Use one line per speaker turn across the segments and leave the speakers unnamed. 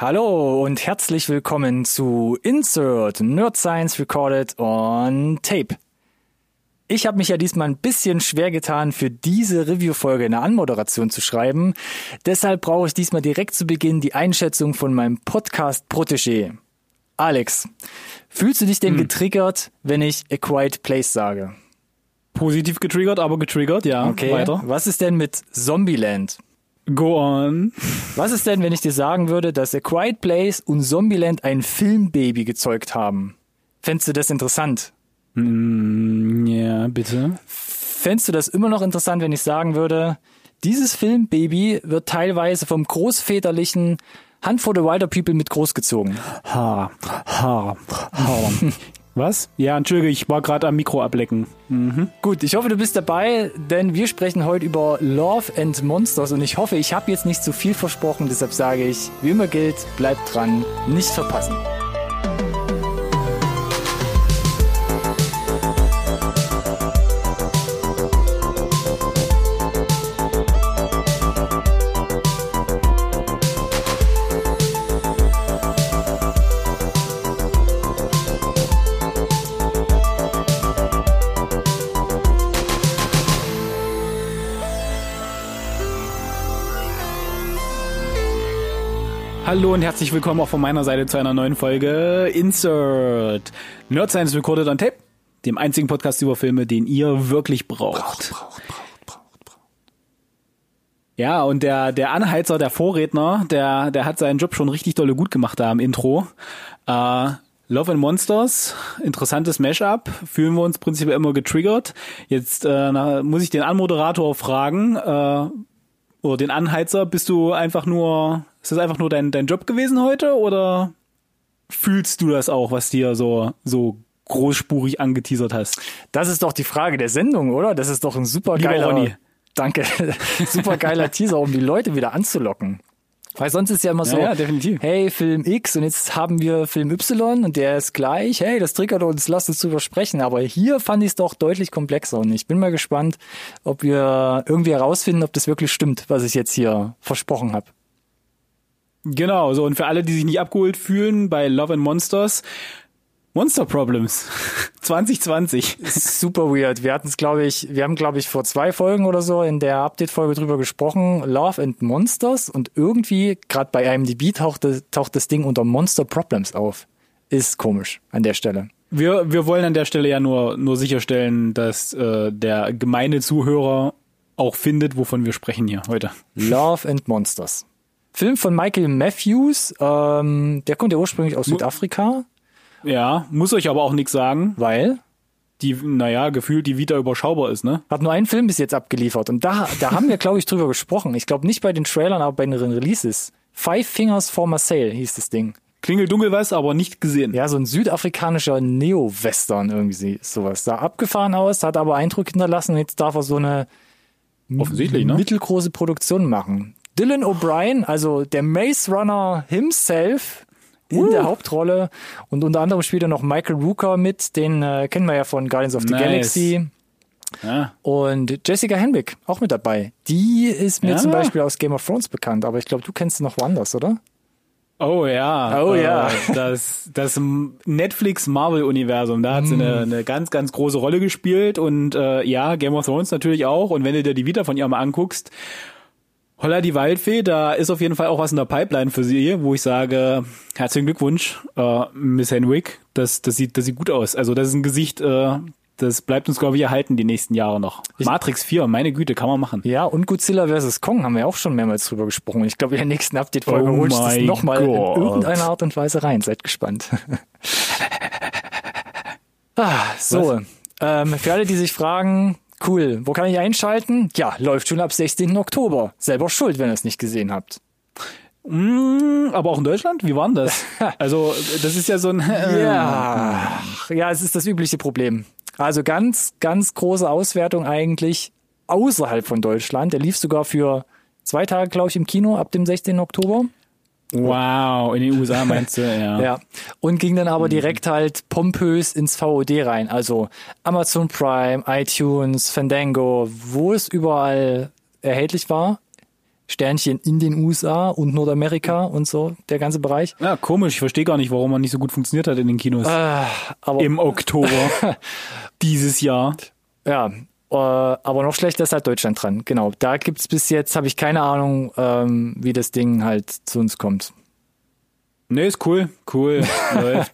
Hallo und herzlich willkommen zu Insert Nerd Science Recorded on Tape. Ich habe mich ja diesmal ein bisschen schwer getan, für diese Review-Folge eine Anmoderation zu schreiben. Deshalb brauche ich diesmal direkt zu Beginn die Einschätzung von meinem Podcast-Protégé. Alex, fühlst du dich denn hm. getriggert, wenn ich A Quiet Place sage?
Positiv getriggert, aber getriggert, ja.
Okay. Weiter. Was ist denn mit Zombieland?
Go on.
Was ist denn, wenn ich dir sagen würde, dass A Quiet Place und Zombieland ein Filmbaby gezeugt haben? Fändest du das interessant?
Mm, ja, bitte.
Fändest du das immer noch interessant, wenn ich sagen würde, dieses Filmbaby wird teilweise vom großväterlichen Hand for the Wilder People mit großgezogen?
Ha, ha, ha. Was? Ja, entschuldige, ich war gerade am Mikro ablecken.
Mhm. Gut, ich hoffe, du bist dabei, denn wir sprechen heute über Love and Monsters und ich hoffe, ich habe jetzt nicht zu viel versprochen, deshalb sage ich, wie immer gilt, bleibt dran, nicht verpassen.
Hallo und herzlich willkommen auch von meiner Seite zu einer neuen Folge Insert Nerd Science Recorded on Tape, dem einzigen Podcast über Filme, den ihr wirklich braucht. Braucht, braucht, braucht, braucht, braucht. Ja, und der, der Anheizer, der Vorredner, der, der hat seinen Job schon richtig dolle gut gemacht da im Intro. Äh, Love and Monsters, interessantes Mashup, fühlen wir uns prinzipiell immer getriggert. Jetzt äh, na, muss ich den Anmoderator fragen, äh, oder den Anheizer, bist du einfach nur ist das einfach nur dein, dein Job gewesen heute oder fühlst du das auch, was dir so, so großspurig angeteasert hast?
Das ist doch die Frage der Sendung, oder? Das ist doch ein super geiler, danke, super geiler Teaser, um die Leute wieder anzulocken. Weil sonst ist ja immer so,
ja, ja, definitiv.
hey, Film X und jetzt haben wir Film Y und der ist gleich, hey, das triggert uns, lasst uns drüber sprechen. Aber hier fand ich es doch deutlich komplexer und ich bin mal gespannt, ob wir irgendwie herausfinden, ob das wirklich stimmt, was ich jetzt hier versprochen habe.
Genau, so und für alle, die sich nicht abgeholt fühlen bei Love and Monsters, Monster Problems 2020.
Super weird. Wir hatten es, glaube ich, wir haben, glaube ich, vor zwei Folgen oder so in der Update-Folge drüber gesprochen, Love and Monsters und irgendwie, gerade bei IMDb taucht, taucht das Ding unter Monster Problems auf. Ist komisch an der Stelle.
Wir, wir wollen an der Stelle ja nur, nur sicherstellen, dass äh, der gemeine Zuhörer auch findet, wovon wir sprechen hier heute.
Love and Monsters. Film von Michael Matthews, ähm, der kommt ja ursprünglich aus Südafrika.
Ja, muss euch aber auch nichts sagen.
Weil?
Die, naja, gefühlt die Vita überschaubar ist, ne?
Hat nur einen Film bis jetzt abgeliefert. Und da, da haben wir, glaube ich, drüber gesprochen. Ich glaube nicht bei den Trailern, aber bei den Releases. Five Fingers for Marseille hieß das Ding.
Klingel dunkel was, aber nicht gesehen.
Ja, so ein südafrikanischer Neo-Western irgendwie sowas. Sah abgefahren aus, hat aber Eindruck hinterlassen. Jetzt darf er so eine
Offensichtlich, ne?
mittelgroße Produktion machen. Dylan O'Brien, also der Maze Runner himself, in uh. der Hauptrolle und unter anderem spielt er noch Michael Rooker mit, den äh, kennen wir ja von Guardians of the nice. Galaxy. Ja. Und Jessica Henwick auch mit dabei. Die ist mir ja. zum Beispiel aus Game of Thrones bekannt, aber ich glaube, du kennst sie noch woanders, oder?
Oh ja.
Oh ja. Äh,
das, das Netflix-Marvel-Universum, da hat sie eine, mm. eine ganz, ganz große Rolle gespielt und äh, ja, Game of Thrones natürlich auch. Und wenn du dir die Vita von ihr mal anguckst, Holla die Waldfee, da ist auf jeden Fall auch was in der Pipeline für sie, wo ich sage, herzlichen Glückwunsch, äh, Miss Henwick, das, das, sieht, das sieht gut aus. Also das ist ein Gesicht, äh, das bleibt uns, glaube ich, erhalten die nächsten Jahre noch. Ich Matrix 4, meine Güte, kann man machen.
Ja, und Godzilla vs. Kong haben wir auch schon mehrmals drüber gesprochen. Ich glaube, in der nächsten Update-Folge oh holst du es nochmal in irgendeiner Art und Weise rein. Seid gespannt. ah, so. Ähm, für alle, die sich fragen, Cool. Wo kann ich einschalten? Ja, läuft schon ab 16. Oktober. Selber schuld, wenn ihr es nicht gesehen habt.
Mm, aber auch in Deutschland? Wie war denn das? also, das ist ja so ein.
Äh, ja, ja, es ist das übliche Problem. Also ganz, ganz große Auswertung eigentlich außerhalb von Deutschland. Der lief sogar für zwei Tage, glaube ich, im Kino ab dem 16. Oktober.
Wow, in den USA meinst du, ja.
ja. Und ging dann aber mhm. direkt halt pompös ins VOD rein. Also Amazon Prime, iTunes, Fandango, wo es überall erhältlich war. Sternchen in den USA und Nordamerika und so, der ganze Bereich.
Ja, komisch. Ich verstehe gar nicht, warum er nicht so gut funktioniert hat in den Kinos.
Äh, aber
Im Oktober dieses Jahr.
ja, aber noch schlechter ist halt Deutschland dran. Genau, da gibt's bis jetzt, habe ich keine Ahnung, ähm, wie das Ding halt zu uns kommt.
Nee, ist cool. Cool.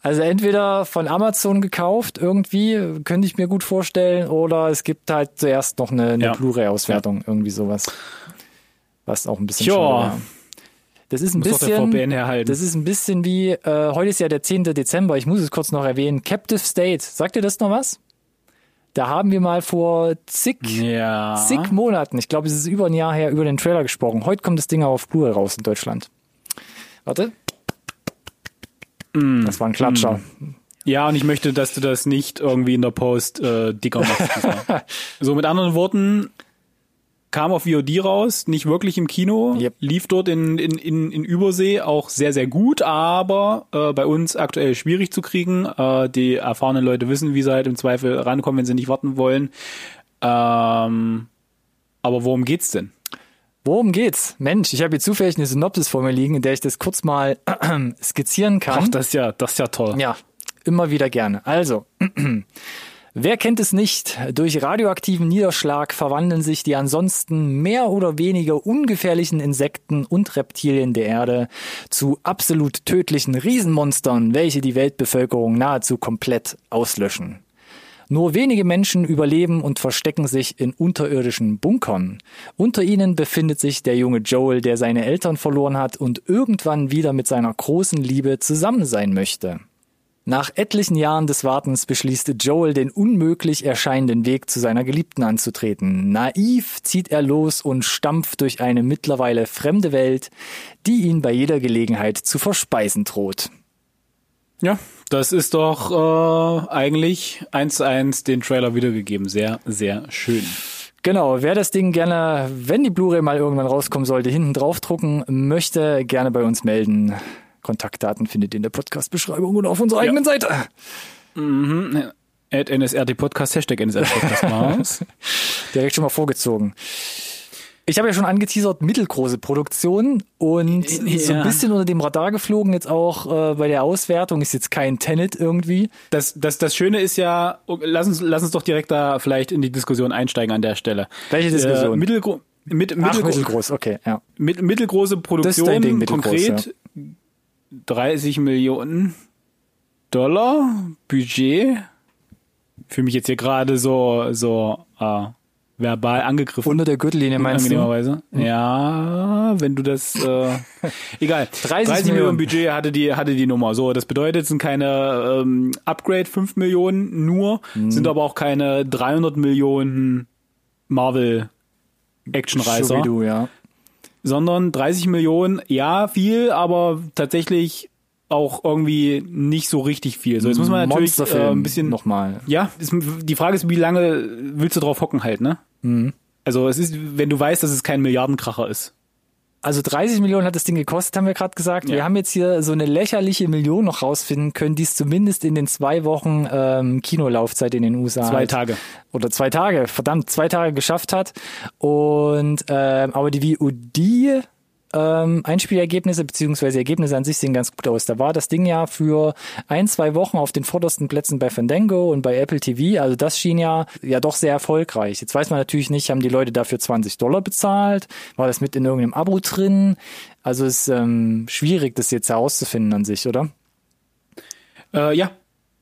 Also entweder von Amazon gekauft irgendwie, könnte ich mir gut vorstellen, oder es gibt halt zuerst noch eine, eine
Ja.
Blu-ray-Auswertung, irgendwie sowas. Was auch ein bisschen
Tja.
schade war. Das ist ein
Muss
bisschen, das ist ein bisschen wie, äh, heute ist ja der 10. Dezember, ich muss es kurz noch erwähnen, Captive State, sagt ihr das noch was? Da haben wir mal vor zig,
Ja.
zig Monaten, ich glaube, es ist über ein Jahr her, über den Trailer gesprochen. Heute kommt das Ding auf Blu-ray raus in Deutschland. Warte.
Mm.
Das war ein Klatscher.
Ja, und ich möchte, dass du das nicht irgendwie in der Post äh, dicker machst. so mit anderen Worten, kam auf VOD raus, nicht wirklich im Kino,
Yep.
lief dort in, in, in, in Übersee auch sehr, sehr gut, aber äh, bei uns aktuell schwierig zu kriegen. Äh, die erfahrenen Leute wissen, wie sie halt im Zweifel rankommen, wenn sie nicht warten wollen. Ähm, aber worum geht's denn?
Worum geht's? Mensch, ich habe hier zufällig eine Synopsis vor mir liegen, in der ich das kurz mal skizzieren kann.
Ach, das ist ja, das ist ja toll.
Ja, immer wieder gerne. Also, wer kennt es nicht? Durch radioaktiven Niederschlag verwandeln sich die ansonsten mehr oder weniger ungefährlichen Insekten und Reptilien der Erde zu absolut tödlichen Riesenmonstern, welche die Weltbevölkerung nahezu komplett auslöschen. Nur wenige Menschen überleben und verstecken sich in unterirdischen Bunkern. Unter ihnen befindet sich der junge Joel, der seine Eltern verloren hat und irgendwann wieder mit seiner großen Liebe zusammen sein möchte. Nach etlichen Jahren des Wartens beschließt Joel, den unmöglich erscheinenden Weg zu seiner Geliebten anzutreten. Naiv zieht er los und stampft durch eine mittlerweile fremde Welt, die ihn bei jeder Gelegenheit zu verspeisen droht.
Ja, das ist doch äh, eigentlich eins zu eins den Trailer wiedergegeben. Sehr, sehr schön.
Genau, wer das Ding gerne, wenn die Blu-ray mal irgendwann rauskommen sollte, hinten drauf drucken möchte, gerne bei uns melden. Kontaktdaten findet ihr in der Podcast-Beschreibung und auf unserer eigenen Seite.
At NSRT Podcast, Hashtag NSRT Podcast.
Direkt schon mal vorgezogen. Ich habe ja schon angeteasert, mittelgroße Produktion und so ein
Ja.
bisschen unter dem Radar geflogen, jetzt auch äh, bei der Auswertung, ist jetzt kein Tenet irgendwie.
Das, das, das Schöne ist ja, oh, lass uns, lass uns doch direkt da vielleicht in die Diskussion einsteigen an der Stelle.
Welche Diskussion?
Äh, mittelgro mit,
Ach,
mittelgro
mittelgroß, okay, ja.
mit, mittelgroße Produktion,
Ding, mittelgroß,
konkret 30 Millionen Dollar Budget. Fühle mich jetzt hier gerade so, so äh, verbal angegriffen.
Unter der Gürtellinie meinst du?
Angenehmerweise. Ja, wenn du das äh, egal.
30
30,
Millionen.
Millionen Budget hatte die hatte die Nummer. So, das bedeutet, es sind keine ähm, Upgrade 5 Millionen nur,
Mhm.
sind aber auch keine 300 Millionen Marvel Actionreißer,
Scooby-Doo, ja.
Sondern 30 Millionen, ja, viel, aber tatsächlich auch irgendwie nicht so richtig viel. So, jetzt muss man natürlich äh, ein bisschen
nochmal.
ja, ist, die Frage ist, wie lange willst du drauf hocken halt, ne?
Mhm.
Also es ist, wenn du weißt, dass es kein Milliardenkracher ist.
Also 30 Millionen hat das Ding gekostet, haben wir gerade gesagt. Wir
Ja.
haben jetzt hier so eine lächerliche Million noch rausfinden können, die es zumindest in den zwei Wochen ähm, Kinolaufzeit in den USA
Zwei
halt-
Tage.
oder zwei Tage, verdammt, zwei Tage geschafft hat. Und ähm, aber die VOD ähm, Einspielergebnisse beziehungsweise Ergebnisse an sich sehen ganz gut aus. Da war das Ding ja für ein, zwei Wochen auf den vordersten Plätzen bei Fandango und bei Apple TV. Also das schien ja ja doch sehr erfolgreich. Jetzt weiß man natürlich nicht, haben die Leute dafür 20 Dollar bezahlt? War das mit in irgendeinem Abo drin? Also es ist ähm, schwierig, das jetzt herauszufinden an sich, oder?
Äh, ja.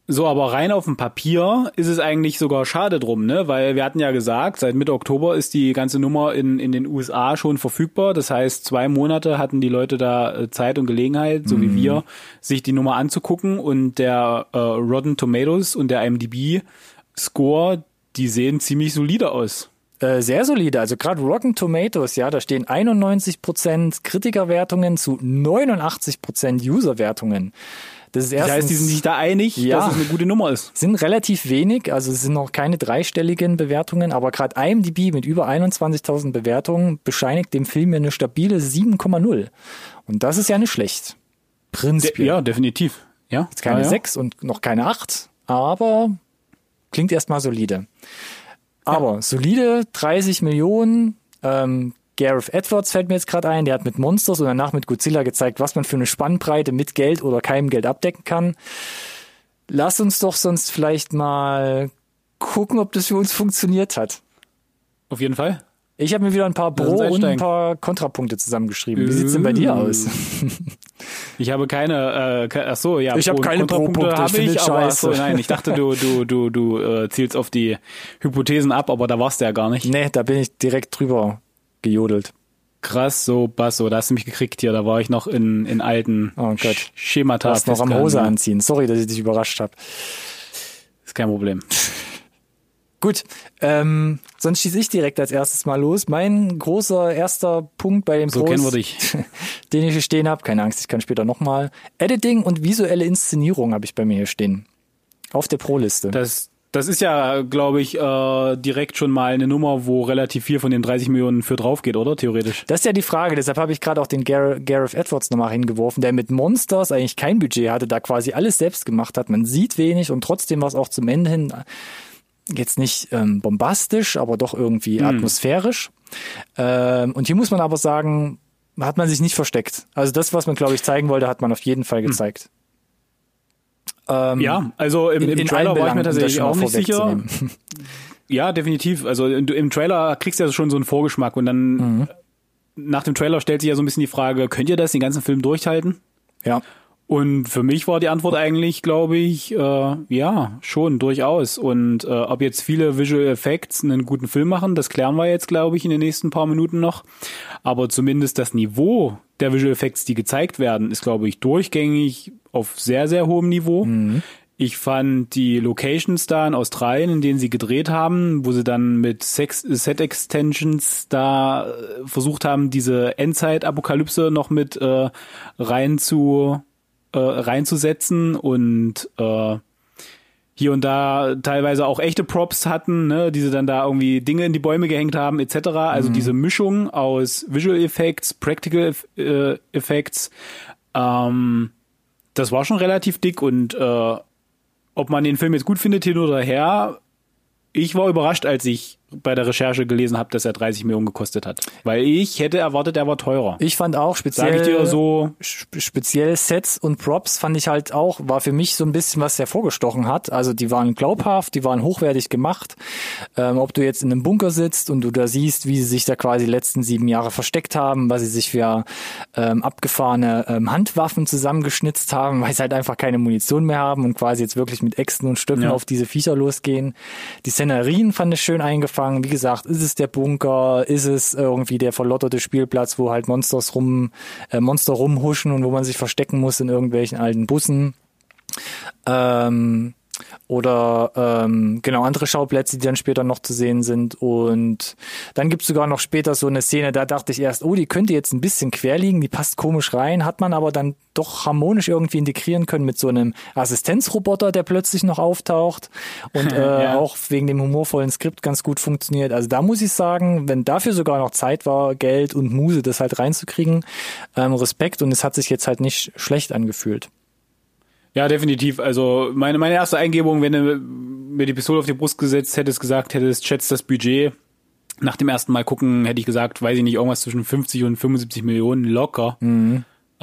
So, aber rein auf dem Papier ist es eigentlich sogar schade drum, ne? Weil wir hatten ja gesagt, seit Mitte Oktober ist die ganze Nummer in, in den USA schon verfügbar. Das heißt, zwei Monate hatten die Leute da äh, Zeit und Gelegenheit, so wie wir, sich die Nummer anzugucken. Und der äh, Rotten Tomatoes und der IMDb Score, die sehen ziemlich solide aus.
Äh, sehr solide. Also gerade Rotten Tomatoes, ja, da stehen 91% Kritikerwertungen zu 89% Userwertungen. Das ist
Das
erstens,
heißt, die sind sich da einig,
Ja.
dass es eine gute Nummer ist.
sind relativ wenig, also es sind noch keine dreistelligen Bewertungen, aber gerade IMDb mit über 21.000 Bewertungen bescheinigt dem Film ja eine stabile 7,0. Und das ist ja nicht schlecht.
De
Prinzipiell.
ja, definitiv. Ja,
Jetzt keine
ja, ja.
6 und noch keine 8, aber klingt erstmal solide. Aber solide 30 Millionen, ähm, Gareth Edwards fällt mir jetzt gerade ein, der hat mit Monsters und danach mit Godzilla gezeigt, was man für eine Spannbreite mit Geld oder keinem Geld abdecken kann. Lass uns doch sonst vielleicht mal gucken, ob das für uns funktioniert hat.
Auf jeden Fall.
Ich habe mir wieder ein paar Pro und ein paar Kontrapunkte zusammengeschrieben. Wie sieht's denn bei dir aus?
Ich habe keine, äh, ach so, ja,
ich habe keine Pro-Punkte,
habe ich, aber ach so, nein, ich dachte, du, du, du, du äh, zielst auf die Hypothesen ab, aber da warst du ja gar nicht.
Nee, da bin ich direkt drüber gejodelt.
Krass, so Basso, da hast du mich gekriegt hier, da war ich noch in, in alten
oh Gott.
Schemata.
Du noch am Hose anziehen. Sorry, dass ich dich überrascht habe.
Ist kein Problem.
Gut, ähm, sonst schieße ich direkt als erstes mal los. Mein großer erster Punkt bei dem
so
Pros,
kennen wir dich.
den ich hier stehen habe, keine Angst, ich kann später nochmal. Editing und visuelle Inszenierung habe ich bei mir hier stehen. Auf der Pro-Liste.
Das, das ist ja, glaube ich, äh, direkt schon mal eine Nummer, wo relativ viel von den 30 Millionen für drauf geht, oder? Theoretisch.
Das ist ja die Frage, deshalb habe ich gerade auch den Gar Gareth Edwards nochmal hingeworfen, der mit Monsters eigentlich kein Budget hatte, da quasi alles selbst gemacht hat. Man sieht wenig und trotzdem war es auch zum Ende hin jetzt nicht ähm, bombastisch, aber doch irgendwie mhm. atmosphärisch. Ähm, und hier muss man aber sagen, hat man sich nicht versteckt. Also das, was man, glaube ich, zeigen wollte, hat man auf jeden Fall hm. gezeigt.
Mhm. Ähm, ja, also im, im Trailer war ich mir tatsächlich auch nicht sicher. Ja, definitiv. Also im Trailer kriegst du ja schon so einen Vorgeschmack und dann mhm. nach dem Trailer stellt sich ja so ein bisschen die Frage, könnt ihr das den ganzen Film durchhalten?
Ja.
Und für mich war die Antwort eigentlich, glaube ich, äh, ja, schon durchaus. Und äh, ob jetzt viele Visual Effects einen guten Film machen, das klären wir jetzt, glaube ich, in den nächsten paar Minuten noch. Aber zumindest das Niveau der Visual Effects, die gezeigt werden, ist, glaube ich, durchgängig auf sehr, sehr hohem Niveau. Mhm. Ich fand die Locations da in Australien, in denen sie gedreht haben, wo sie dann mit Sex Set Extensions da äh, versucht haben, diese Endzeit-Apokalypse noch mit äh, rein zu äh, reinzusetzen und äh, hier und da teilweise auch echte Props hatten, ne, die sie dann da irgendwie Dinge in die Bäume gehängt haben, etc. Also mhm. diese Mischung aus Visual Effects, Practical äh, Effects, ähm, das war schon relativ dick und äh, ob man den Film jetzt gut findet hin oder her, ich war überrascht, als ich bei der Recherche gelesen habe, dass er 30 Millionen gekostet hat. Weil ich hätte erwartet, er war teurer.
Ich fand auch speziell, Sag ich dir so speziell Sets und Props fand ich halt auch, war für mich so ein bisschen was hervorgestochen hat. Also die waren glaubhaft, die waren hochwertig gemacht. Ähm, ob du jetzt in einem Bunker sitzt und du da siehst, wie sie sich da quasi die letzten sieben Jahre versteckt haben, was sie sich für ähm, abgefahrene ähm, Handwaffen zusammengeschnitzt haben, weil sie halt einfach keine Munition mehr haben und quasi jetzt wirklich mit Äxten und Stöcken ja. auf diese Viecher losgehen. Die Szenerien fand ich schön eingefangen angefangen. Wie gesagt, ist es der Bunker, ist es irgendwie der verlotterte Spielplatz, wo halt Monsters rum, äh, Monster rumhuschen und wo man sich verstecken muss in irgendwelchen alten Bussen. Ähm, oder ähm, genau andere Schauplätze, die dann später noch zu sehen sind. Und dann gibt's sogar noch später so eine Szene, da dachte ich erst, oh, die könnte jetzt ein bisschen quer liegen, die passt komisch rein, hat man aber dann doch harmonisch irgendwie integrieren können mit so einem Assistenzroboter, der plötzlich noch auftaucht und äh, ja. auch wegen dem humorvollen Skript ganz gut funktioniert. Also da muss ich sagen, wenn dafür sogar noch Zeit war, Geld und Muse, das halt reinzukriegen, ähm, Respekt und es hat sich jetzt halt nicht schlecht angefühlt.
Ja, definitiv. Also meine, meine erste Eingebung, wenn du mir die Pistole auf die Brust gesetzt hättest, gesagt hättest, schätzt das Budget. Nach dem ersten Mal gucken hätte ich gesagt, weiß ich nicht, irgendwas zwischen 50 und 75 Millionen locker. Mhm. Äh,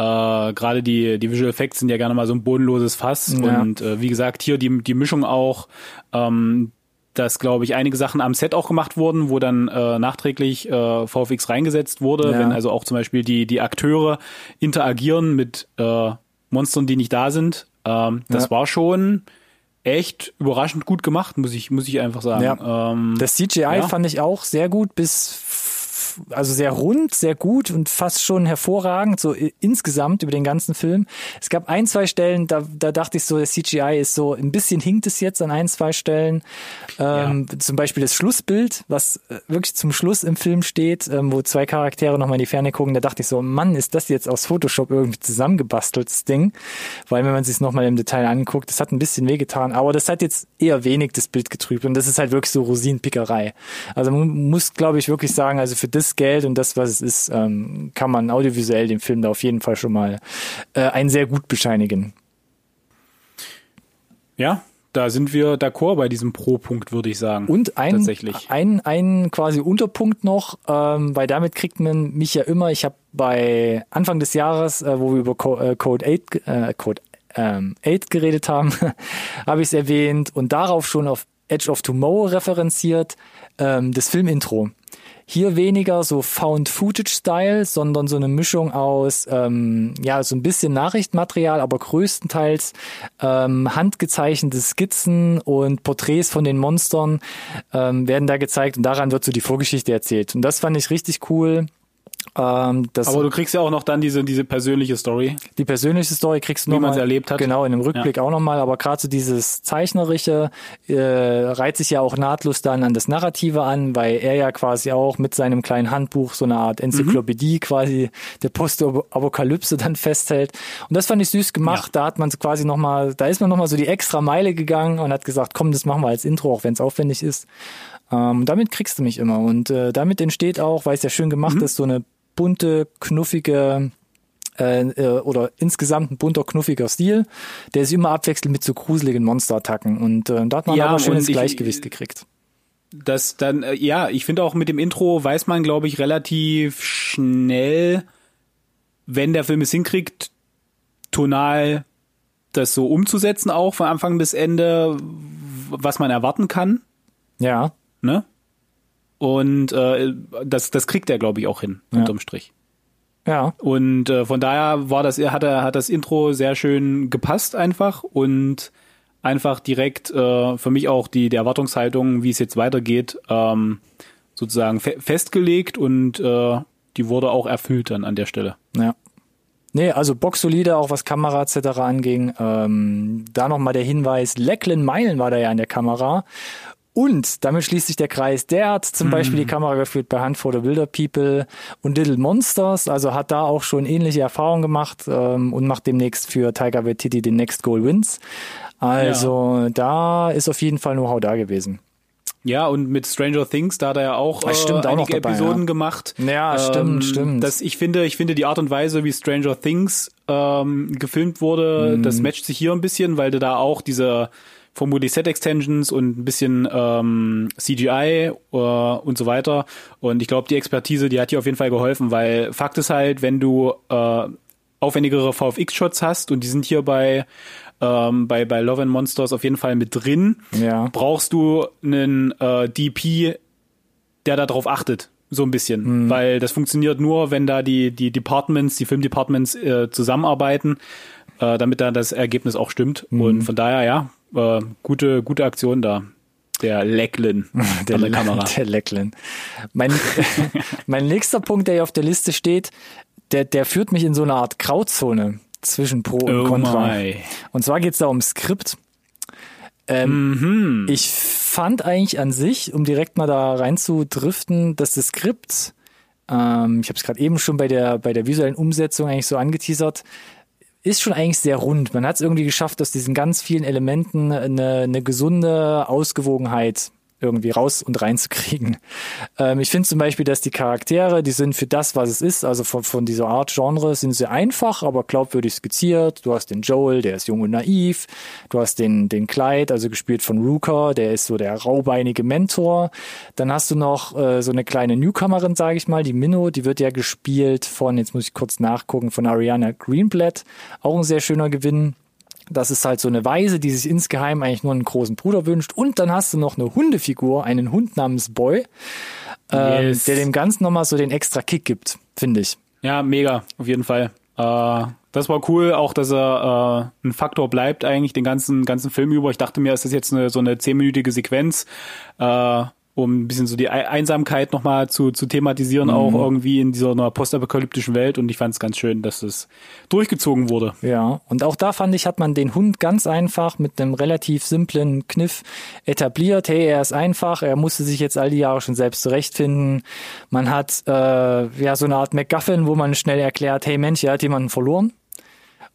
Gerade die, die Visual Effects sind ja gerne mal so ein bodenloses Fass. Ja. Und äh, wie gesagt, hier die, die Mischung auch, ähm, dass, glaube ich, einige Sachen am Set auch gemacht wurden, wo dann äh, nachträglich äh, VFX reingesetzt wurde, ja. wenn also auch zum Beispiel die, die Akteure interagieren mit äh, Monstern, die nicht da sind. Ähm, das ja. war schon echt überraschend gut gemacht, muss ich, muss ich einfach sagen.
Ja. Ähm, das CGI ja. fand ich auch sehr gut bis also sehr rund, sehr gut und fast schon hervorragend, so insgesamt über den ganzen Film. Es gab ein, zwei Stellen, da, da dachte ich so, der CGI ist so, ein bisschen hinkt es jetzt an ein, zwei Stellen. Ähm, ja. Zum Beispiel das Schlussbild, was äh, wirklich zum Schluss im Film steht, ähm, wo zwei Charaktere nochmal in die Ferne gucken, da dachte ich so, Mann, ist das jetzt aus Photoshop irgendwie zusammengebasteltes Ding? Weil wenn man sich nochmal im Detail anguckt, das hat ein bisschen wehgetan, aber das hat jetzt eher wenig das Bild getrübt und das ist halt wirklich so Rosinenpickerei. Also man muss, glaube ich, wirklich sagen, also für das das Geld und das, was es ist, ähm, kann man audiovisuell dem Film da auf jeden Fall schon mal äh, ein sehr gut bescheinigen.
Ja, da sind wir d'accord bei diesem Pro-Punkt, würde ich sagen.
Und ein,
Tatsächlich.
ein, ein quasi Unterpunkt noch, ähm, weil damit kriegt man mich ja immer, ich habe bei Anfang des Jahres, äh, wo wir über Co äh, Code 8, äh, Code ähm, 8 geredet haben, habe ich es erwähnt und darauf schon auf Edge of Tomorrow referenziert, ähm, das Filmintro. Hier weniger so Found-Footage-Style, sondern so eine Mischung aus, ähm, ja, so ein bisschen Nachrichtenmaterial, aber größtenteils ähm, handgezeichnete Skizzen und Porträts von den Monstern ähm, werden da gezeigt und daran wird so die Vorgeschichte erzählt. Und das fand ich richtig cool. Ähm, das,
Aber du kriegst ja auch noch dann diese, diese persönliche Story.
die persönliche Story kriegst du
Wie
noch
man's
mal,
erlebt hat.
Genau, in einem Rückblick auch nochmal, aber gerade so dieses Zeichnerische äh, reiht sich ja auch nahtlos dann an das Narrative an, weil er ja quasi auch mit seinem kleinen Handbuch so eine Art Enzyklopädie quasi der Postapokalypse dann festhält. Und das fand ich süß gemacht. Da hat man quasi nochmal, da ist man nochmal so die extra Meile gegangen und hat gesagt, komm, das machen wir als Intro, auch wenn es aufwendig ist. Ähm, damit kriegst du mich immer. Und äh, damit entsteht auch, weil es ja schön gemacht ist, so eine bunte, knuffige äh, äh, oder insgesamt ein bunter, knuffiger Stil, der sich immer abwechselt mit so gruseligen Monsterattacken. Und äh, da hat man
Ja,
aber schönes
und ich-
Gleichgewicht gekriegt.
Das dann, äh, ja, ich finde auch mit dem Intro weiß man, glaube ich, relativ schnell, wenn der Film es hinkriegt, tonal das so umzusetzen, auch von Anfang bis Ende, was man erwarten kann,
Ja,
ne? Und äh, das, das kriegt er, glaube ich, auch hin,
Ja.
unterm Strich.
ja,
Und äh, von daher war das, hat er, hat das Intro sehr schön gepasst einfach und einfach direkt äh, für mich auch die, die Erwartungshaltung, wie es jetzt weitergeht, ähm, sozusagen fe festgelegt und äh, die wurde auch erfüllt dann an der Stelle.
ja. Nee, also boxsolide, auch was Kamera etc. anging. Ähm, da nochmal der Hinweis, Lachlan Meilen war da ja in der Kamera. Und damit schließt sich der Kreis. Der hat zum Beispiel die Kamera geführt bei Hunt for the Wilder People und Little Monsters, also hat da auch schon ähnliche Erfahrungen gemacht ähm, und macht demnächst für Tiger Waititi den Next Goal Wins. Also da ist auf jeden Fall Know-how da gewesen.
Ja, und mit Stranger Things, da hat er ja auch,
Ah, stimmt,
äh,
auch noch
einige
dabei,
Episoden
ja.
gemacht.
Ja, stimmt, stimmt.
Das, ich finde, ich finde die Art und Weise, wie Stranger Things ähm, gefilmt wurde,
Mhm.
das matcht sich hier ein bisschen, weil du da auch diese vermutlich Set-Extensions und ein bisschen ähm, CGI äh, und so weiter. Und ich glaube, die Expertise, die hat hier auf jeden Fall geholfen, weil Fakt ist halt, wenn du äh, aufwendigere VFX-Shots hast und die sind hier bei ähm, bei, bei Love and Monsters auf jeden Fall mit drin,
Ja.
brauchst du einen äh, DP, der darauf achtet, so ein bisschen. Weil das funktioniert nur, wenn da die, die Departments, die Filmdepartments äh, zusammenarbeiten, äh, damit da das Ergebnis auch stimmt. Und von daher, ja, äh, gute, gute Aktion da. Der Lecklin
Der,
der Kamera.
der Lachlan. Mein, mein nächster Punkt, der hier auf der Liste steht, der, der führt mich in so eine Art Grauzone zwischen Pro und
Oh
Contra.
my.
Und zwar geht's da um Skript. Ähm, Ich fand eigentlich an sich, um direkt mal da rein zu driften, dass das Skript, ähm, ich habe es gerade eben schon bei der, bei der visuellen Umsetzung eigentlich so angeteasert, ist schon eigentlich sehr rund. Man hat es irgendwie geschafft, aus diesen ganz vielen Elementen eine, eine gesunde Ausgewogenheit irgendwie raus und reinzukriegen. Ähm, ich finde zum Beispiel, dass die Charaktere, die sind für das, was es ist, also von, von dieser Art Genre, sind sie einfach, aber glaubwürdig skizziert. Du hast den Joel, der ist jung und naiv. Du hast den, den Clyde, also gespielt von Ruka, der ist so der raubeinige Mentor. Dann hast du noch äh, so eine kleine Newcomerin, sage ich mal, die Minno, die wird ja gespielt von, jetzt muss ich kurz nachgucken, von Ariana Greenblatt. Auch ein sehr schöner Gewinn. Das ist halt so eine Weise, die sich insgeheim eigentlich nur einen großen Bruder wünscht. Und dann hast du noch eine Hundefigur, einen Hund namens Boy, ähm,
Yes.
der dem Ganzen nochmal so den extra Kick gibt, finde ich.
Ja, mega, auf jeden Fall. Äh, das war cool, auch dass er äh, ein Faktor bleibt eigentlich den ganzen ganzen Film über. Ich dachte mir, ist das jetzt eine, so eine zehnminütige Sequenz, äh, um ein bisschen so die Ei- Einsamkeit nochmal zu, zu thematisieren, auch irgendwie in dieser postapokalyptischen Welt. Und ich fand es ganz schön, dass es durchgezogen wurde.
Ja, und auch da fand ich, hat man den Hund ganz einfach mit einem relativ simplen Kniff etabliert. Hey, er ist einfach, er musste sich jetzt all die Jahre schon selbst zurechtfinden. Man hat äh, ja so eine Art MacGuffin, wo man schnell erklärt, hey Mensch, er hat jemanden verloren.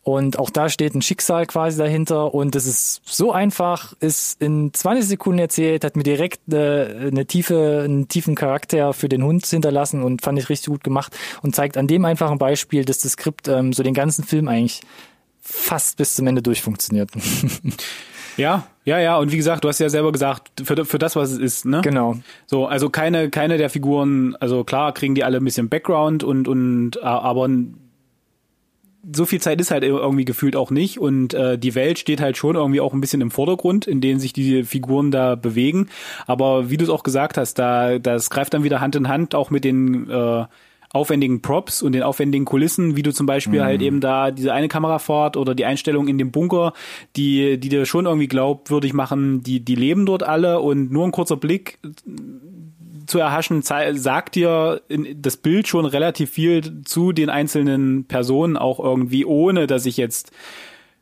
Und auch da steht ein Schicksal quasi dahinter. Und es ist so einfach, ist in 20 Sekunden erzählt, hat mir direkt eine, eine tiefe, einen tiefen Charakter für den Hund hinterlassen und fand ich richtig gut gemacht und zeigt an dem einfachen Beispiel, dass das Skript ähm, so den ganzen Film eigentlich fast bis zum Ende durchfunktioniert.
Ja, ja, ja. Und wie gesagt, du hast ja selber gesagt, für, für das, was es ist, ne?
Genau.
So, also keine, keine der Figuren, also klar kriegen die alle ein bisschen Background und, und, aber so viel Zeit ist halt irgendwie gefühlt auch nicht und äh, die Welt steht halt schon irgendwie auch ein bisschen im Vordergrund, in denen sich die Figuren da bewegen. Aber wie du es auch gesagt hast, da das greift dann wieder Hand in Hand auch mit den äh, aufwendigen Props und den aufwendigen Kulissen, wie du zum Beispiel halt mhm. halt eben da diese eine Kamerafahrt oder die Einstellung in dem Bunker, die, die dir schon irgendwie glaubwürdig machen, die, die leben dort alle und nur ein kurzer Blick zu erhaschen, sagt dir das Bild schon relativ viel zu den einzelnen Personen auch irgendwie, ohne dass ich jetzt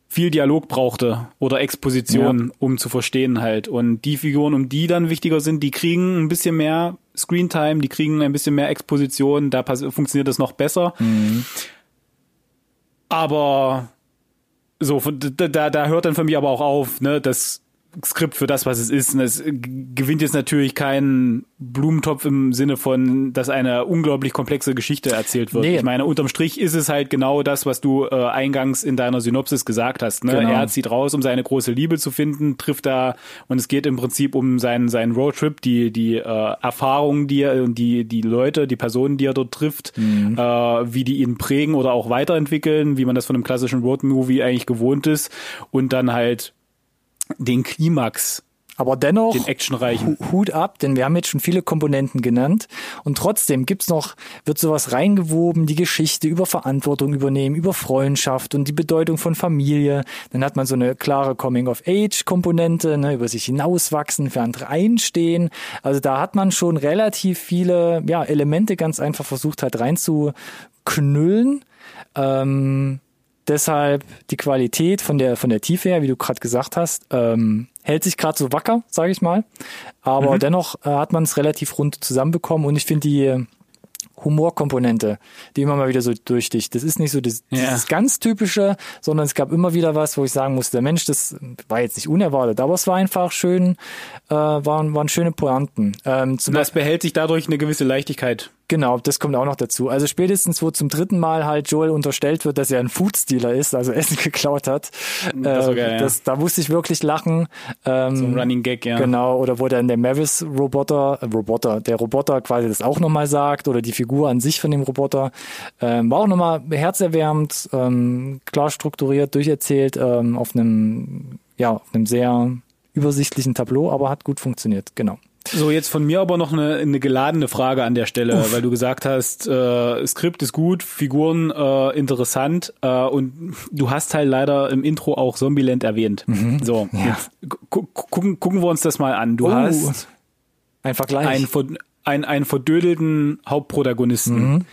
viel Dialog brauchte oder Exposition, ja. um zu verstehen halt. Und die Figuren, um die dann wichtiger sind, die kriegen ein bisschen mehr Screentime, die kriegen ein bisschen mehr Exposition, da funktioniert das noch besser. Mhm. Aber so, da, da hört dann für mich aber auch auf, ne, dass Skript für das, was es ist. Und es gewinnt jetzt natürlich keinen Blumentopf im Sinne von, dass eine unglaublich komplexe Geschichte erzählt wird. Nee. Ich meine, unterm Strich ist es halt genau das, was du äh, eingangs in deiner Synopsis gesagt hast. Ne? Genau. Er zieht raus, um seine große Liebe zu finden, trifft da und es geht im Prinzip um seinen, seinen Roadtrip, die, die äh, Erfahrungen, die er und die, die Leute, die Personen, die er dort trifft, mhm. äh, wie die ihn prägen oder auch weiterentwickeln, wie man das von einem klassischen Roadmovie eigentlich gewohnt ist und dann halt den Klimax
aber dennoch,
den actionreichen.
Hut ab, denn wir haben jetzt schon viele Komponenten genannt. Und trotzdem gibt's noch, wird sowas reingewoben, die Geschichte über Verantwortung übernehmen, über Freundschaft und die Bedeutung von Familie. Dann hat man so eine klare Coming-of-Age-Komponente, ne, über sich hinauswachsen, für andere einstehen. Also da hat man schon relativ viele ja, Elemente ganz einfach versucht halt reinzuknüllen. Ähm, Deshalb die Qualität von der von der Tiefe her, wie du gerade gesagt hast, ähm, hält sich gerade so wacker, sage ich mal. Aber mhm. dennoch äh, hat man es relativ rund zusammenbekommen und ich finde die Humorkomponente, die immer mal wieder so durchsticht. Das ist nicht so das, ja. dieses ganz typische, sondern es gab immer wieder was, wo ich sagen musste, der Mensch, das war jetzt nicht unerwartet, aber es war einfach schön, äh, waren, waren schöne Pointen.
Ähm, zum das behält sich dadurch eine gewisse Leichtigkeit.
Genau, das kommt auch noch dazu. Also spätestens, wo zum dritten Mal halt Joel unterstellt wird, dass er ein Foodstealer ist, also Essen geklaut hat, das, äh, geil, das da musste ich wirklich lachen.
Ähm, so ein Running Gag, ja.
Genau, oder wo dann der Mavis-Roboter, äh, Roboter, der Roboter quasi das auch nochmal sagt, oder die Figur an sich von dem Roboter, ähm, war auch nochmal herzerwärmend, ähm, klar strukturiert, durcherzählt, ähm, auf einem, ja, auf einem sehr übersichtlichen Tableau, aber hat gut funktioniert, genau.
So, jetzt von mir aber noch eine, eine geladene Frage an der Stelle, Uff. weil du gesagt hast, äh, Skript ist gut, Figuren äh, interessant äh, und du hast halt leider im Intro auch Zombieland erwähnt. Mhm. So, ja. gu gucken, gucken wir uns das mal an. Du oh. hast
ein Vergleich.
Einen, ein, einen verdödelten Hauptprotagonisten. Mhm.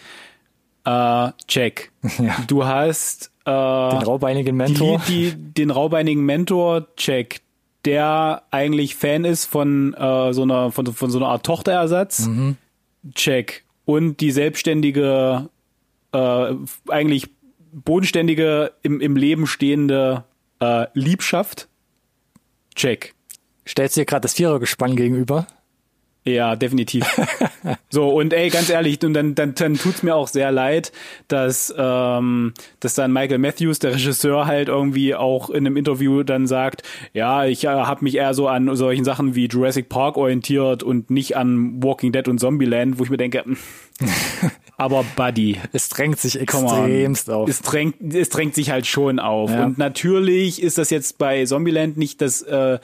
Äh, check. Ja. Du hast
äh, den raubeinigen Mentor.
Die, die, den raubeinigen Mentor, check der eigentlich Fan ist von äh, so einer von, von so einer Art Tochterersatz. Mhm. Check. Und die selbstständige, äh, eigentlich bodenständige, im, im Leben stehende äh, Liebschaft. Check.
Stellst du dir gerade das Vierergespann gegenüber?
Ja, definitiv. so, und ey, ganz ehrlich, und dann, dann, dann tut's mir auch sehr leid, dass, ähm, dass dann Michael Matthews, der Regisseur, halt irgendwie auch in einem Interview dann sagt, ja, ich äh, habe mich eher so an solchen Sachen wie Jurassic Park orientiert und nicht an Walking Dead und Zombieland, wo ich mir denke, aber Buddy.
Es drängt sich extremst auf.
Es drängt, es drängt sich halt schon auf. Ja. Und natürlich ist das jetzt bei Zombieland nicht das, äh,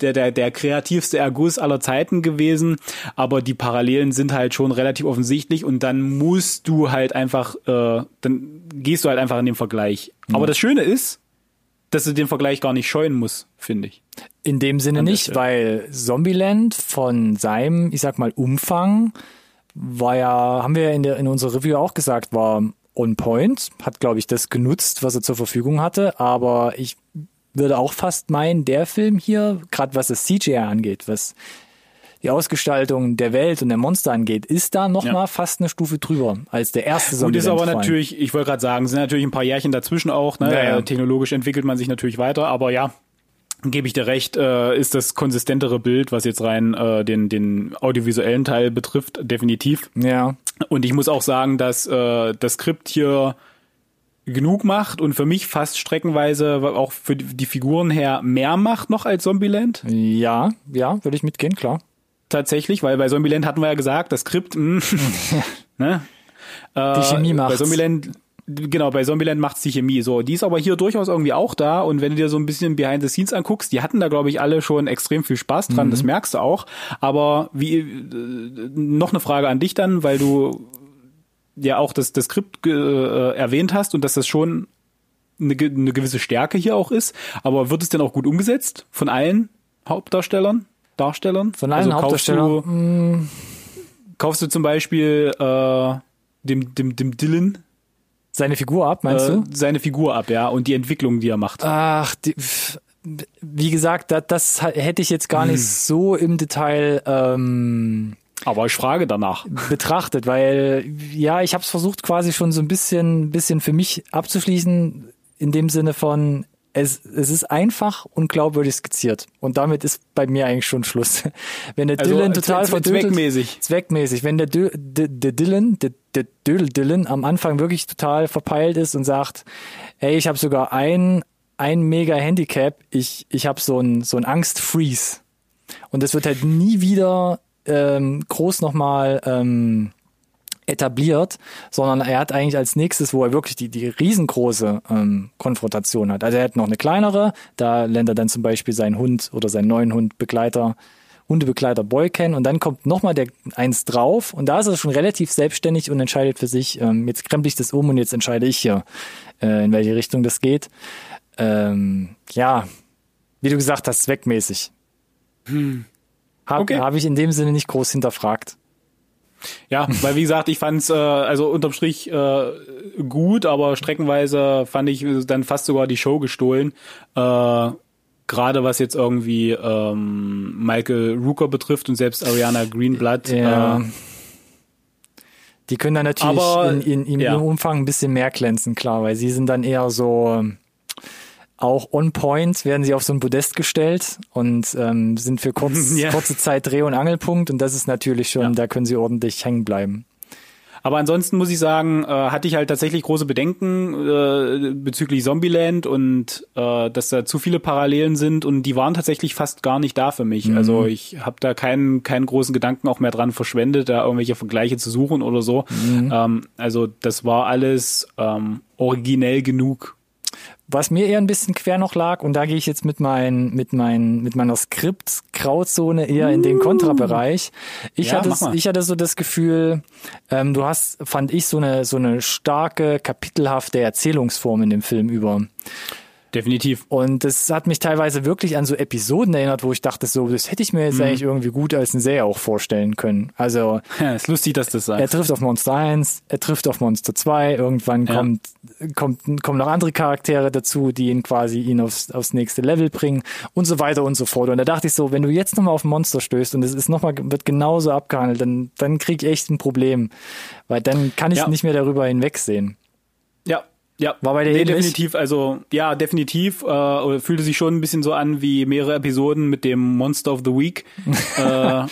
der, der, der kreativste Erguss aller Zeiten gewesen, aber die Parallelen sind halt schon relativ offensichtlich und dann musst du halt einfach, äh, dann gehst du halt einfach in den Vergleich. Ja. Aber das Schöne ist, dass du den Vergleich gar nicht scheuen musst, finde ich.
In dem Sinne nicht, weil Zombieland von seinem, ich sag mal, Umfang war ja, haben wir in, der, in unserer Review auch gesagt, war on point, hat, glaube ich, das genutzt, was er zur Verfügung hatte, aber ich würde auch fast meinen, der Film hier, gerade was das CGI angeht, was die Ausgestaltung der Welt und der Monster angeht, ist da noch ja. mal fast eine Stufe drüber als der erste
Zombie. Gut, ist aber natürlich, ich wollte gerade sagen, sind natürlich ein paar Jährchen dazwischen auch. Ne? Ja, ja. Technologisch entwickelt man sich natürlich weiter, aber ja, gebe ich dir recht, äh, ist das konsistentere Bild, was jetzt rein äh, den, den audiovisuellen Teil betrifft, definitiv.
Ja.
Und ich muss auch sagen, dass äh, das Skript hier genug macht und für mich fast streckenweise auch für die Figuren her mehr macht noch als Zombieland.
Ja, ja, würde ich mitgehen, klar.
Tatsächlich, weil bei Zombieland hatten wir ja gesagt, das Skript, mh, ne?
Die Chemie
äh, Bei. Zombieland, genau, bei Zombieland macht's die Chemie. So, die ist aber hier durchaus irgendwie auch da. Und wenn du dir so ein bisschen Behind the Scenes anguckst, die hatten da, glaube ich, alle schon extrem viel Spaß dran. Das merkst du auch. Aber wie äh, noch eine Frage an dich dann, weil du ja auch das, das Skript äh, erwähnt hast und dass das schon eine, eine gewisse Stärke hier auch ist. Aber wird es denn auch gut umgesetzt von allen Hauptdarstellern? Darstellern?
Von allen
also kaufst
Hauptdarstellern?
Du, kaufst du zum Beispiel äh, dem, dem, dem Dylan
Seine Figur ab, meinst
äh,
du?
seine Figur ab, ja, und die Entwicklung, die er macht.
Ach, die, wie gesagt, das, das hätte ich jetzt gar
Hm.
nicht so im Detail ähm,
Aber ich frage danach.
betrachtet, weil ja, ich habe es versucht quasi schon so ein bisschen, bisschen für mich abzuschließen, in dem Sinne von es, es ist einfach und glaubwürdig skizziert. Und damit ist bei mir eigentlich schon Schluss. Wenn der
Also,
Dylan
zwe-
total verdödelt,
zweckmäßig.
zweckmäßig, wenn der, Dö, der, der Dylan, der, der Dödel Dylan am Anfang wirklich total verpeilt ist und sagt, hey, ich habe sogar ein, ein mega Handicap, ich, ich habe so ein, so ein Angst-Freeze. Und das wird halt nie wieder ähm, groß nochmal ähm, etabliert, sondern er hat eigentlich als nächstes, wo er wirklich die, die riesengroße ähm, Konfrontation hat. Also er hat noch eine kleinere, da lernt er dann zum Beispiel seinen Hund oder seinen neuen Hund Begleiter, Hundebegleiter Boy kennen und dann kommt nochmal der eins drauf und da ist er schon relativ selbstständig und entscheidet für sich, ähm, jetzt krempel ich das um und jetzt entscheide ich hier, äh, in welche Richtung das geht. Ähm, ja, wie du gesagt hast, zweckmäßig. Habe
Okay.
hab ich in dem Sinne nicht groß hinterfragt.
Ja, weil wie gesagt, ich fand's äh, also unterm Strich äh, gut, aber streckenweise fand ich dann fast sogar die Show gestohlen. Äh, Gerade was jetzt irgendwie ähm, Michael Rooker betrifft und selbst Ariana Greenblatt.
Ja.
Äh,
Die können dann natürlich
Aber,
in, in, in
ja.
ihrem Umfang ein bisschen mehr glänzen, klar, weil sie sind dann eher so ähm, auch on point, werden sie auf so ein Podest gestellt und ähm, sind für kurz,
Ja.
kurze Zeit Dreh- und Angelpunkt und das ist natürlich schon,
Ja.
da können sie ordentlich hängen bleiben.
Aber ansonsten muss ich sagen, äh, hatte ich halt tatsächlich große Bedenken äh, bezüglich Zombieland und äh, dass da zu viele Parallelen sind und die waren tatsächlich fast gar nicht da für mich. Also ich habe da keinen keinen großen Gedanken auch mehr dran verschwendet, da irgendwelche Vergleiche zu suchen oder so. Ähm, also das war alles ähm, originell genug.
Was mir eher ein bisschen quer noch lag, und da gehe ich jetzt mit, mein, mit, mein, mit meiner Skript-Grauzone eher in den Kontrabereich. Ich,
Ja,
hatte, ich hatte so das Gefühl, ähm, du hast, fand ich, so eine, so eine starke, kapitelhafte Erzählungsform in dem Film über.
Definitiv.
Und das hat mich teilweise wirklich an so Episoden erinnert, wo ich dachte, so, das hätte ich mir jetzt eigentlich irgendwie gut als eine Serie auch vorstellen können. Also,
Ja, ist lustig, dass das
er
sagst.
trifft auf Monster 1, er trifft auf Monster 2, irgendwann
Ja.
kommt, kommt, kommen noch andere Charaktere dazu, die ihn quasi ihn aufs, aufs nächste Level bringen und so weiter und so fort. Und da dachte ich so, wenn du jetzt nochmal auf ein Monster stößt und es ist noch mal, wird genauso abgehandelt, dann, dann krieg ich echt ein Problem. Weil dann kann ich
Ja.
nicht mehr darüber hinwegsehen.
Ja. Ja,
War bei dir
nee, definitiv. Also ja, definitiv. Äh, fühlte sich schon ein bisschen so an wie mehrere Episoden mit dem Monster of the Week. äh,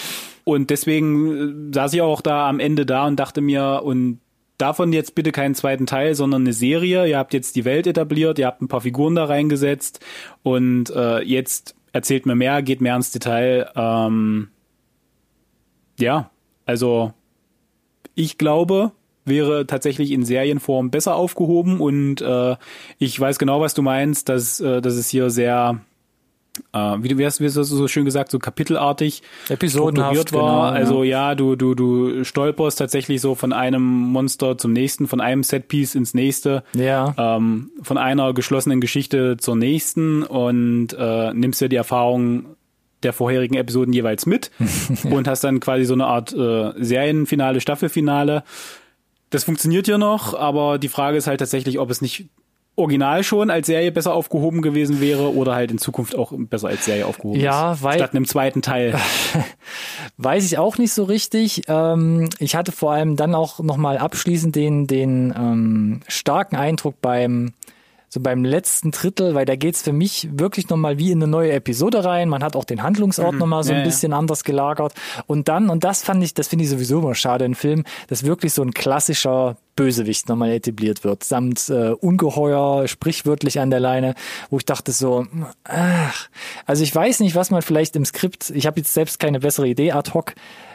und deswegen äh, saß ich auch da am Ende da und dachte mir, und davon jetzt bitte keinen zweiten Teil, sondern eine Serie. Ihr habt jetzt die Welt etabliert, ihr habt ein paar Figuren da reingesetzt und äh, jetzt erzählt mir mehr, geht mehr ins Detail. Ähm, ja, also ich glaube, wäre tatsächlich in Serienform besser aufgehoben und äh, ich weiß genau, was du meinst, dass, äh, dass es hier sehr, äh, wie du wie hast, wie hast du so schön gesagt, so kapitelartig strukturiert war.
genau,
also ja, du, du, du stolperst tatsächlich so von einem Monster zum nächsten, von einem Setpiece ins nächste
Ja.
ähm, von einer geschlossenen Geschichte zur nächsten und äh, nimmst dir die Erfahrung der vorherigen Episoden jeweils mit und hast dann quasi so eine Art äh, Serienfinale, Staffelfinale. Das funktioniert hier noch, aber die Frage ist halt tatsächlich, ob es nicht original schon als Serie besser aufgehoben gewesen wäre oder halt in Zukunft auch besser als Serie aufgehoben
Ja,
ist.
weil-
Statt einem zweiten Teil.
Weiß ich auch nicht so richtig. Ähm, ich hatte vor allem dann auch nochmal abschließend den, den ähm, starken Eindruck beim so beim letzten Drittel, weil da geht's für mich wirklich nochmal wie in eine neue Episode rein. Man hat auch den Handlungsort mhm. nochmal so ein ja, bisschen ja. anders gelagert. Und dann, und das fand ich, das finde ich sowieso immer schade in Film, dass wirklich so ein klassischer Bösewicht nochmal etabliert wird, samt äh, Ungeheuer, sprichwörtlich an der Leine, wo ich dachte so, ach, also ich weiß nicht, was man vielleicht im Skript, ich habe jetzt selbst keine bessere Idee ad hoc,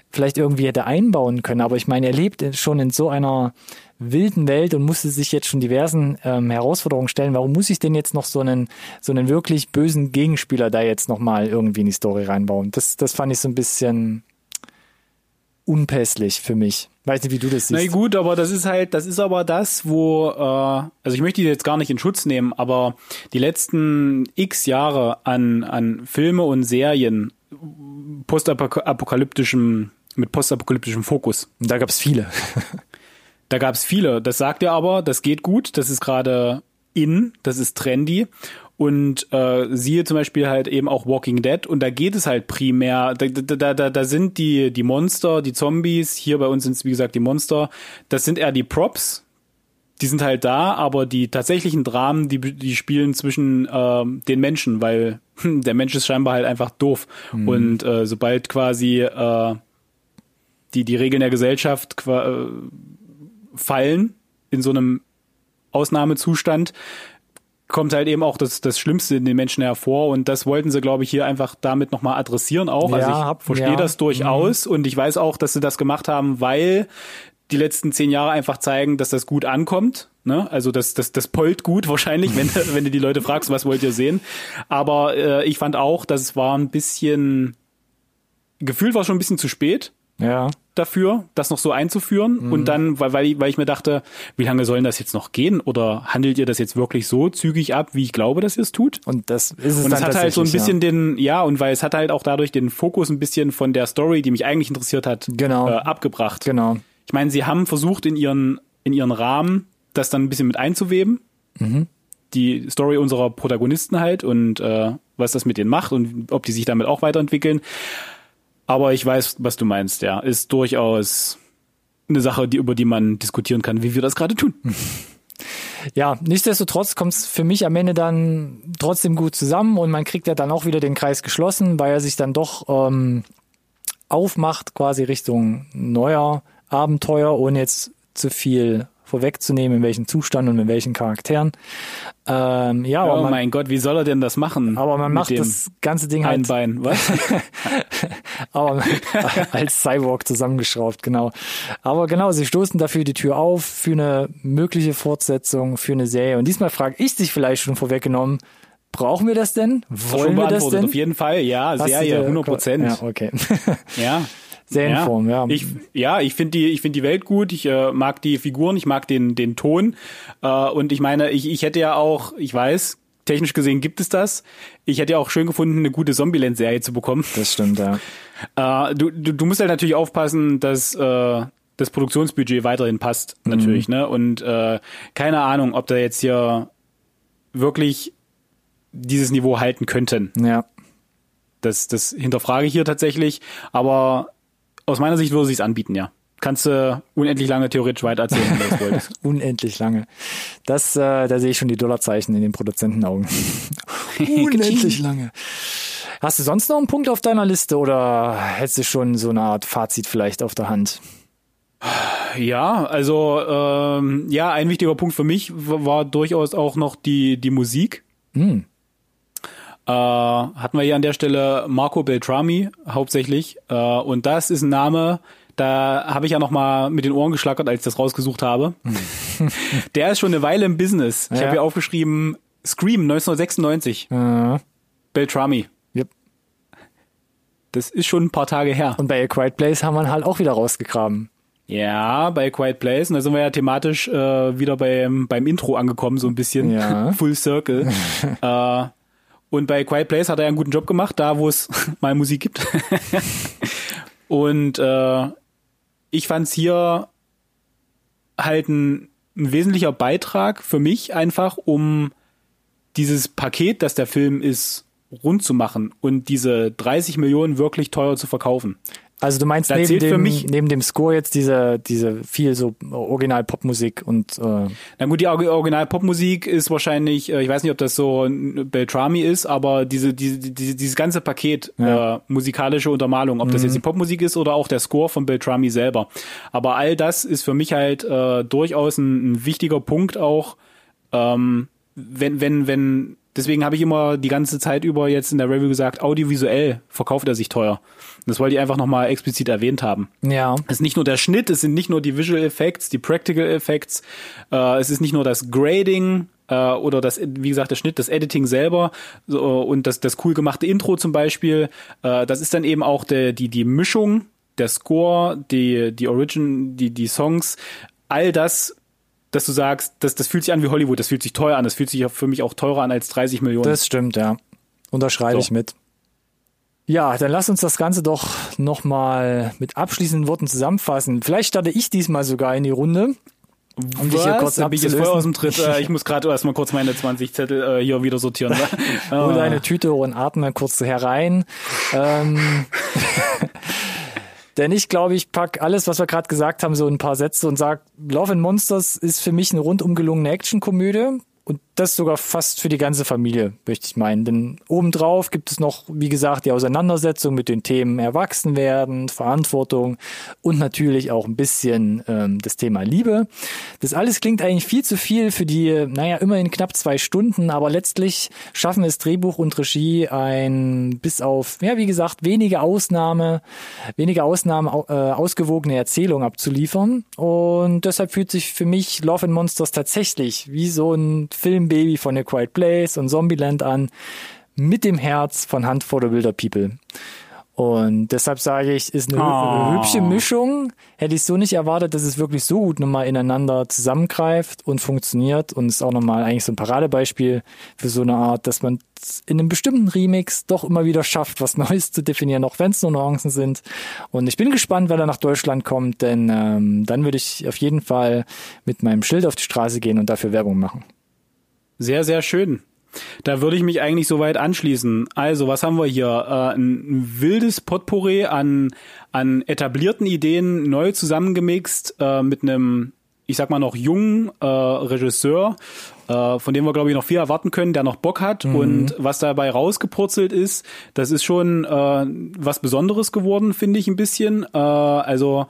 vielleicht irgendwie hätte einbauen können, aber ich meine, er lebt schon in so einer wilden Welt und musste sich jetzt schon diversen ähm, Herausforderungen stellen. Warum muss ich denn jetzt noch so einen, so einen wirklich bösen Gegenspieler da jetzt nochmal irgendwie in die Story reinbauen? Das, das fand ich so ein bisschen unpässlich für mich. Weiß nicht, wie du das siehst.
Na gut, aber das ist halt, das ist aber das, wo, äh, also ich möchte die jetzt gar nicht in Schutz nehmen, aber die letzten x Jahre an, an Filme und Serien postapokalyptischem, mit postapokalyptischem Fokus.
Da gab es viele.
Da gab es viele. Das sagt er aber, das geht gut, das ist gerade in, das ist trendy. Und äh, siehe zum Beispiel halt eben auch Walking Dead und da geht es halt primär, da, da, da, da sind die, die Monster, die Zombies, hier bei uns sind es wie gesagt die Monster, das sind eher die Props, die sind halt da, aber die tatsächlichen Dramen, die, die spielen zwischen äh, den Menschen, weil der Mensch ist scheinbar halt einfach doof. Mhm. Und äh, sobald quasi äh, die, die Regeln der Gesellschaft äh, fallen in so einem Ausnahmezustand, kommt halt eben auch das, das Schlimmste in den Menschen hervor und das wollten sie, glaube ich, hier einfach damit nochmal adressieren auch. Also ja, also ich verstehe ja. das durchaus mhm. und ich weiß auch, dass sie das gemacht haben, weil die letzten zehn Jahre einfach zeigen, dass das gut ankommt. Ne? Also das, das, das pollt gut wahrscheinlich, wenn, wenn du die Leute fragst, was wollt ihr sehen. Aber äh, ich fand auch, dass es war ein bisschen, gefühlt war schon ein bisschen zu spät
ja.
dafür, das noch so einzuführen. Mhm. Und dann, weil, weil, ich, weil ich mir dachte, wie lange sollen das jetzt noch gehen? Oder handelt ihr das jetzt wirklich so zügig ab, wie ich glaube, dass ihr es tut?
Und das ist es
Und
es
hat halt so ein bisschen ja. den, ja, und weil es hat halt auch dadurch den Fokus ein bisschen von der Story, die mich eigentlich interessiert hat,
genau.
äh, abgebracht.
Genau.
Ich meine, sie haben versucht in ihren, in ihren Rahmen das dann ein bisschen mit einzuweben. Mhm. Die Story unserer Protagonisten halt und äh, was das mit denen macht und ob die sich damit auch weiterentwickeln. Aber ich weiß, was du meinst, ja. Ist durchaus eine Sache, die, über die man diskutieren kann, wie wir das gerade tun.
Ja, nichtsdestotrotz kommt es für mich am Ende dann trotzdem gut zusammen und man kriegt ja dann auch wieder den Kreis geschlossen, weil er sich dann doch ähm, aufmacht, quasi Richtung neuer Abenteuer, ohne jetzt zu viel vorwegzunehmen, in welchem Zustand und mit welchen Charakteren.
Ähm, ja, oh man, mein Gott, wie soll er denn das machen?
Aber man macht das ganze Ding halt.
Ein Bein, was?
aber als Cyborg zusammengeschraubt, genau. Aber genau, sie stoßen dafür die Tür auf für eine mögliche Fortsetzung, für eine Serie. Und diesmal frage ich dich vielleicht schon vorweggenommen, Brauchen wir das denn?
Wollen wir das denn? Auf jeden Fall, ja, Serie, 100 Prozent.
Ja, okay.
ja.
Serienform, ja.
ja. Ich, ja, ich finde die, ich finde die Welt gut. Ich äh, mag die Figuren, ich mag den, den Ton. Äh, und ich meine, ich, ich hätte ja auch, ich weiß, technisch gesehen gibt es das. Ich hätte ja auch schön gefunden, eine gute Zombieland-Serie zu bekommen.
Das stimmt, ja.
Äh, du, du, du musst halt natürlich aufpassen, dass äh, das Produktionsbudget weiterhin passt, mhm. natürlich, mhm. ne? Und äh, keine Ahnung, ob da jetzt hier wirklich dieses Niveau halten könnten.
Ja.
Das, das hinterfrage ich hier tatsächlich, aber aus meiner Sicht würde sich anbieten, ja. Kannst du äh, unendlich lange theoretisch weiter erzählen, wenn du das wolltest.
unendlich lange. Das, äh, da sehe ich schon die Dollarzeichen in den Produzentenaugen. unendlich lange. Hast du sonst noch einen Punkt auf deiner Liste oder hättest du schon so eine Art Fazit vielleicht auf der Hand?
Ja, also ähm, ja, ein wichtiger Punkt für mich war durchaus auch noch die die Musik. Hm. Äh, hatten wir hier an der Stelle Marco Beltrami hauptsächlich. Äh, und das ist ein Name, da habe ich ja noch mal mit den Ohren geschlackert, als ich das rausgesucht habe. der ist schon eine Weile im Business. Ich ja. habe hier aufgeschrieben Scream 1996. Mhm. Beltrami.
Yep.
Das ist schon ein paar Tage her.
Und bei A Quiet Place haben wir halt auch wieder rausgegraben.
Ja, bei Quiet Place. Und da sind wir ja thematisch äh, wieder beim, beim Intro angekommen, so ein bisschen.
Ja.
Full Circle. äh, und bei Quiet Place hat er einen guten Job gemacht, da wo es mal Musik gibt. und äh, ich fand es hier halt ein, ein wesentlicher Beitrag für mich einfach, um dieses Paket, das der Film ist, rund zu machen und diese 30 Millionen wirklich teuer zu verkaufen.
Also du meinst
Da
neben dem,
mich-
neben dem Score jetzt diese, diese viel so Original-Popmusik und äh,
Na gut, die Or- Original-Popmusik ist wahrscheinlich, äh, ich weiß nicht, ob das so Beltrami ist, aber diese, diese, diese dieses ganze Paket
Ja.
äh, musikalische Untermalung, ob das jetzt die Popmusik ist oder auch der Score von Beltrami selber. Aber all das ist für mich halt äh, durchaus ein, ein wichtiger Punkt auch, ähm, wenn, wenn, wenn, deswegen habe ich immer die ganze Zeit über jetzt in der Review gesagt, audiovisuell verkauft er sich teuer. Und das wollte ich einfach nochmal explizit erwähnt haben.
ja.
Es ist nicht nur der Schnitt, es sind nicht nur die Visual Effects, die Practical Effects, äh, es ist nicht nur das Grading äh, oder das, wie gesagt, der Schnitt, das Editing selber so, und das, das cool gemachte Intro zum Beispiel. Äh, das ist dann eben auch der, die, die Mischung, der Score, die, die Origin, die, die Songs, all das, dass du sagst, das, das fühlt sich an wie Hollywood, das fühlt sich teuer an, das fühlt sich für mich auch teurer an als 30 Millionen.
Das stimmt, ja. Unterschreibe
So.
ich mit. Ja, dann lass uns das Ganze doch nochmal mit abschließenden Worten zusammenfassen. Vielleicht starte ich diesmal sogar in die Runde. Um dich hier
Was?
kurz
da bin ich jetzt voll aus dem Tritt. Äh, ich muss gerade erstmal kurz meine 20 Zettel äh, hier wieder sortieren. Ne?
Hol
Ah.
deine Tüte und atme kurz herein. Ähm, denn ich glaube, ich pack alles, was wir gerade gesagt haben, so in ein paar Sätze und sag, Love and Monsters ist für mich eine rundum gelungene Actionkomödie. Und das sogar fast für die ganze Familie, möchte ich meinen. Denn obendrauf gibt es noch, wie gesagt, die Auseinandersetzung mit den Themen Erwachsenwerden, Verantwortung und natürlich auch ein bisschen ähm, das Thema Liebe. Das alles klingt eigentlich viel zu viel für die, naja, immerhin knapp zwei Stunden, aber letztlich schaffen es Drehbuch und Regie ein bis auf, ja, wie gesagt, wenige Ausnahme, wenige Ausnahmen au- äh, ausgewogene Erzählung abzuliefern. Und deshalb fühlt sich für mich Love and Monsters tatsächlich wie so ein Filmbaby von A Quiet Place und Zombieland an, mit dem Herz von Hand for the Wilder People. Und deshalb sage ich, ist eine hü-
Oh.
hübsche Mischung. Hätte ich so nicht erwartet, dass es wirklich so gut nochmal ineinander zusammengreift und funktioniert. Und ist auch nochmal eigentlich so ein Paradebeispiel für so eine Art, dass man in einem bestimmten Remix doch immer wieder schafft, was Neues zu definieren, auch wenn es nur Nuancen sind. Und ich bin gespannt, wenn er nach Deutschland kommt, denn ähm, dann würde ich auf jeden Fall mit meinem Schild auf die Straße gehen und dafür Werbung machen.
Sehr, sehr schön. Da würde ich mich eigentlich soweit anschließen. Also, was haben wir hier? Äh, ein, wildes Potpourri an, an etablierten Ideen, neu zusammengemixt äh, mit einem, ich sag mal noch jungen äh, Regisseur, äh, von dem wir, glaube ich, noch viel erwarten können, der noch Bock hat. Und was dabei rausgepurzelt ist, das ist schon äh, was Besonderes geworden, finde ich ein bisschen. Äh, also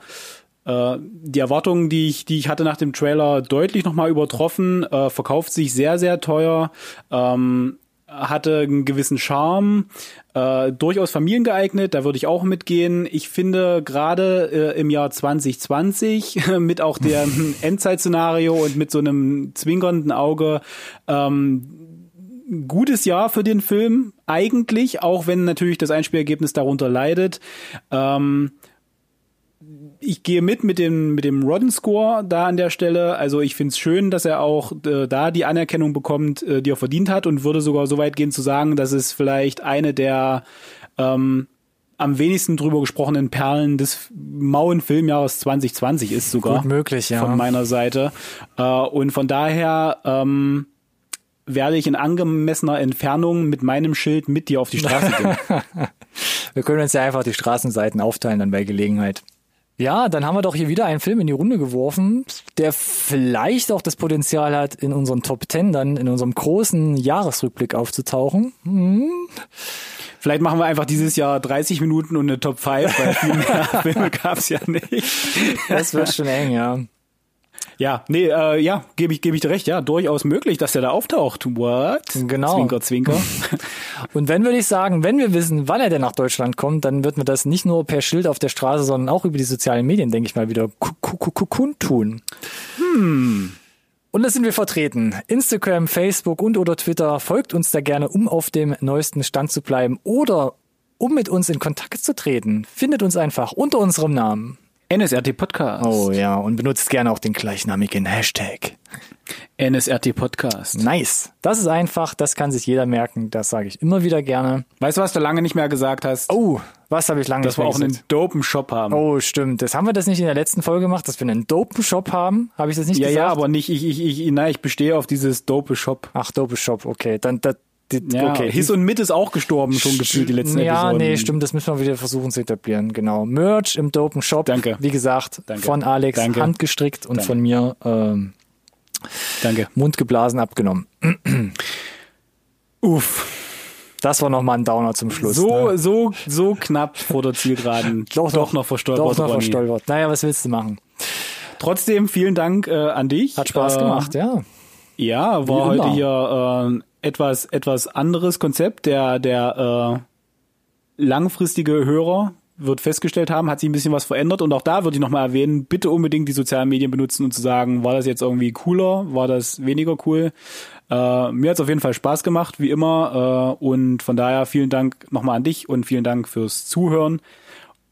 äh, die Erwartungen, die ich, die ich hatte nach dem Trailer, deutlich nochmal übertroffen, äh, verkauft sich sehr, sehr teuer, ähm, hatte einen gewissen Charme, äh, durchaus familiengeeignet, da würde ich auch mitgehen. Ich finde gerade äh, im Jahr 2020 mit auch dem Endzeitszenario und mit so einem zwinkernden Auge ähm, gutes Jahr für den Film, eigentlich, auch wenn natürlich das Einspielergebnis darunter leidet. Ähm, ich gehe mit mit dem mit dem Rodden Score da an der Stelle. Also ich finde es schön, dass er auch äh, da die Anerkennung bekommt, äh, die er verdient hat und würde sogar so weit gehen zu sagen, dass es vielleicht eine der ähm, am wenigsten drüber gesprochenen Perlen des mauen Filmjahres 2020 ist sogar
Gut möglich, ja.
von meiner Seite. Äh, und von daher ähm, werde ich in angemessener Entfernung mit meinem Schild mit dir auf die Straße gehen.
Wir können uns ja einfach die Straßenseiten aufteilen dann bei Gelegenheit. Ja, dann haben wir doch hier wieder einen Film in die Runde geworfen, der vielleicht auch das Potenzial hat, in unseren Top Ten dann in unserem großen Jahresrückblick aufzutauchen. Hm.
Vielleicht machen wir einfach dieses Jahr 30 Minuten und eine Top 5, weil viel mehr Filme gab's ja nicht.
Das wird schon eng, ja.
Ja, nee, äh, ja, gebe ich, gebe ich dir recht, ja, durchaus möglich, dass der da auftaucht. What?
Genau.
Zwinker, zwinker.
Und wenn würde ich sagen, wenn wir wissen, wann er denn nach Deutschland kommt, dann wird man das nicht nur per Schild auf der Straße, sondern auch über die sozialen Medien, denke ich mal, wieder ku- ku- ku- ku- kundtun. Hm. Und da sind wir vertreten. Instagram, Facebook und oder Twitter. Folgt uns da gerne, um auf dem neuesten Stand zu bleiben oder um mit uns in Kontakt zu treten. Findet uns einfach unter unserem Namen.
NSRT Podcast.
Oh ja, und benutzt gerne auch den gleichnamigen Hashtag.
NSRT Podcast.
Nice. Das ist einfach, das kann sich jeder merken, das sage ich immer wieder gerne.
Weißt du, was du lange nicht mehr gesagt hast?
Oh, was habe ich lange
dass
nicht
wir
mehr
auch einen
gesagt?
dopen Shop haben.
Oh, stimmt. Das haben wir das nicht in der letzten Folge gemacht, dass wir einen dopen Shop haben? Habe ich das nicht
ja,
gesagt?
ja, aber nicht, ich, ich, ich, nein, ich bestehe auf dieses dope Shop.
Ach, dope Shop, okay. Dann, das, Die,
Ja,
okay,
His und Mit ist auch gestorben, schon gefühlt die letzten
ja,
Episoden.
nee, stimmt, das müssen wir wieder versuchen zu etablieren, genau. Merch im Dopen Shop,
Danke.
wie gesagt,
Danke.
von Alex
Danke.
handgestrickt und
Danke.
von mir ähm,
Danke.
mundgeblasen abgenommen.
Uff.
Das war nochmal ein Downer zum Schluss.
So,
ne?
so, so knapp vor der Zielgeraden. doch, noch verstolpert.
Doch noch
Ronny.
verstolpert. Naja, was willst du machen?
Trotzdem vielen Dank äh, an dich.
Hat Spaß
äh,
gemacht, ja.
Ja, war heute hier äh, etwas, etwas anderes Konzept. Der, der äh, langfristige Hörer wird festgestellt haben, hat sich ein bisschen was verändert. Und auch da würde ich nochmal erwähnen, bitte unbedingt die sozialen Medien benutzen und zu sagen, war das jetzt irgendwie cooler, war das weniger cool. Äh, mir hat es auf jeden Fall Spaß gemacht, wie immer. Äh, und von daher vielen Dank nochmal an dich und vielen Dank fürs Zuhören.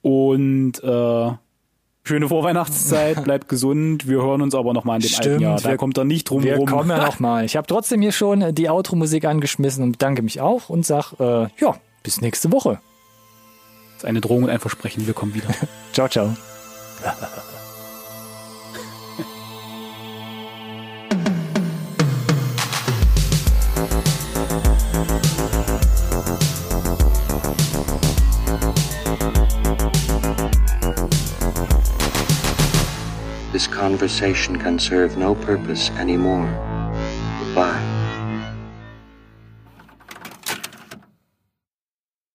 Und äh, schöne Vorweihnachtszeit, bleibt gesund. Wir hören uns aber nochmal an dem alten
Stimmt,
Jahr. Da
wir-
kommt er nicht drum
Wir
rum.
kommen ja nochmal. Ich habe trotzdem hier schon die Outro-Musik angeschmissen und bedanke mich auch und sag, äh, ja, bis nächste Woche.
Das ist eine Drohung und ein Versprechen. Wir kommen wieder.
Ciao, ciao.
Conversation can serve no purpose anymore.